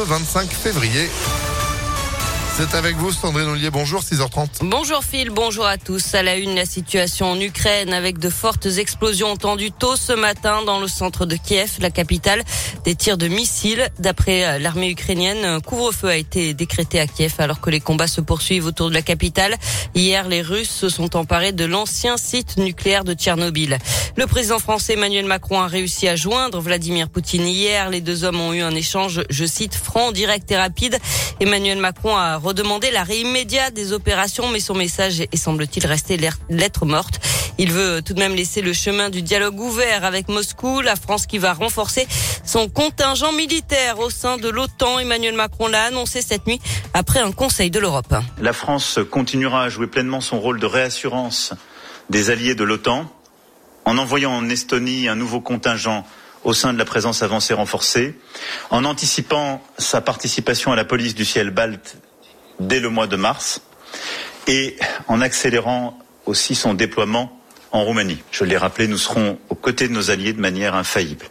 ce 25 février. Avec vous, Sandrine Ollier. Bonjour, 6h30. Bonjour Phil, bonjour à tous. À la une, la situation en Ukraine avec de fortes explosions entendues tôt ce matin dans le centre de Kiev, la capitale. Des tirs de missiles. D'après euh, l'armée ukrainienne, un couvre-feu a été décrété à Kiev alors que les combats se poursuivent autour de la capitale. Hier, les Russes se sont emparés de l'ancien site nucléaire de Tchernobyl. Le président français Emmanuel Macron a réussi à joindre Vladimir Poutine hier. Les deux hommes ont eu un échange, je cite, franc, direct et rapide. Emmanuel Macron a redemander l'arrêt immédiat des opérations, mais son message est semble-t-il resté lettre morte. Il veut tout de même laisser le chemin du dialogue ouvert avec Moscou, la France qui va renforcer son contingent militaire au sein de l'OTAN. Emmanuel Macron l'a annoncé cette nuit après un conseil de l'Europe. La France continuera à jouer pleinement son rôle de réassurance des alliés de l'OTAN en envoyant en Estonie un nouveau contingent au sein de la présence avancée renforcée, en anticipant sa participation à la police du ciel balte dès le mois de mars et en accélérant aussi son déploiement en Roumanie. Je l'ai rappelé, nous serons aux côtés de nos alliés de manière infaillible.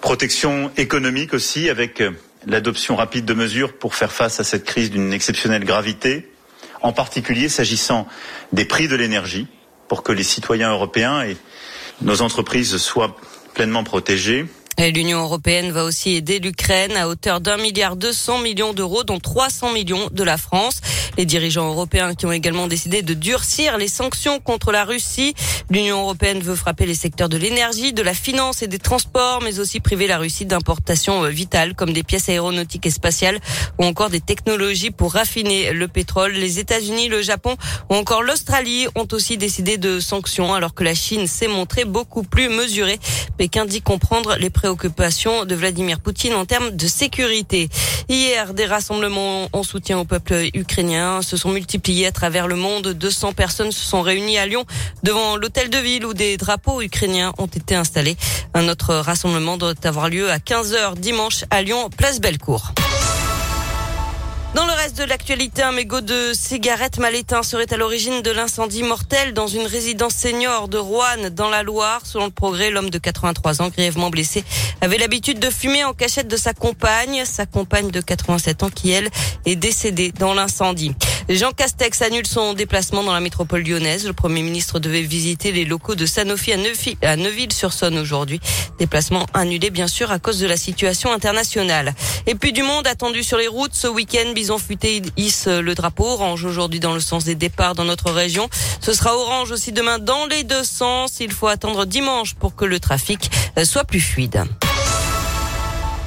Protection économique aussi avec l'adoption rapide de mesures pour faire face à cette crise d'une exceptionnelle gravité, en particulier s'agissant des prix de l'énergie, pour que les citoyens européens et nos entreprises soient pleinement protégés. L'Union européenne va aussi aider l'Ukraine à hauteur d'un milliard deux cents millions d'euros, dont 300 millions de la France. Les dirigeants européens qui ont également décidé de durcir les sanctions contre la Russie. L'Union européenne veut frapper les secteurs de l'énergie, de la finance et des transports, mais aussi priver la Russie d'importations euh, vitales comme des pièces aéronautiques et spatiales ou encore des technologies pour raffiner le pétrole. Les États-Unis, le Japon ou encore l'Australie ont aussi décidé de sanctions alors que la Chine s'est montrée beaucoup plus mesurée. Pékin dit comprendre les préoccupations de Vladimir Poutine en termes de sécurité. Hier, des rassemblements en soutien au peuple ukrainien se sont multipliés à travers le monde. 200 personnes se sont réunies à Lyon devant l'hôtel de ville où des drapeaux ukrainiens ont été installés. Un autre rassemblement doit avoir lieu à 15h dimanche à Lyon, place Bellecour. Dans le reste de l'actualité, un mégot de cigarettes mal éteint serait à l'origine de l'incendie mortel dans une résidence senior de Roanne dans la Loire. Selon le progrès, l'homme de 83 ans, grièvement blessé, avait l'habitude de fumer en cachette de sa compagne, sa compagne de 87 ans qui, elle, est décédée dans l'incendie. Jean Castex annule son déplacement dans la métropole lyonnaise. Le Premier ministre devait visiter les locaux de Sanofi à Neuville-sur-Saône aujourd'hui. Déplacement annulé, bien sûr, à cause de la situation internationale. Et puis du monde attendu sur les routes ce week-end. Bison futé hisse le drapeau orange aujourd'hui dans le sens des départs dans notre région. Ce sera orange aussi demain dans les deux sens. Il faut attendre dimanche pour que le trafic soit plus fluide.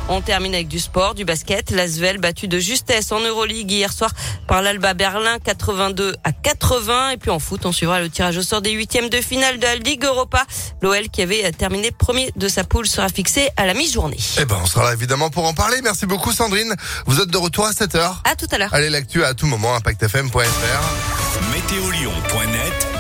On termine avec du sport, du basket. L'Asvel battu de justesse en Euroleague hier soir par l'Alba Berlin 82 à 80. Et puis en foot, on suivra le tirage au sort des huitièmes de finale de la Ligue Europa. L'OL qui avait terminé premier de sa poule sera fixé à la mi-journée. Eh ben, on sera là évidemment pour en parler. Merci beaucoup Sandrine. Vous êtes de retour à 7h. À tout à l'heure. Allez, l'actu à tout moment, impactfm.fr. Météolion.net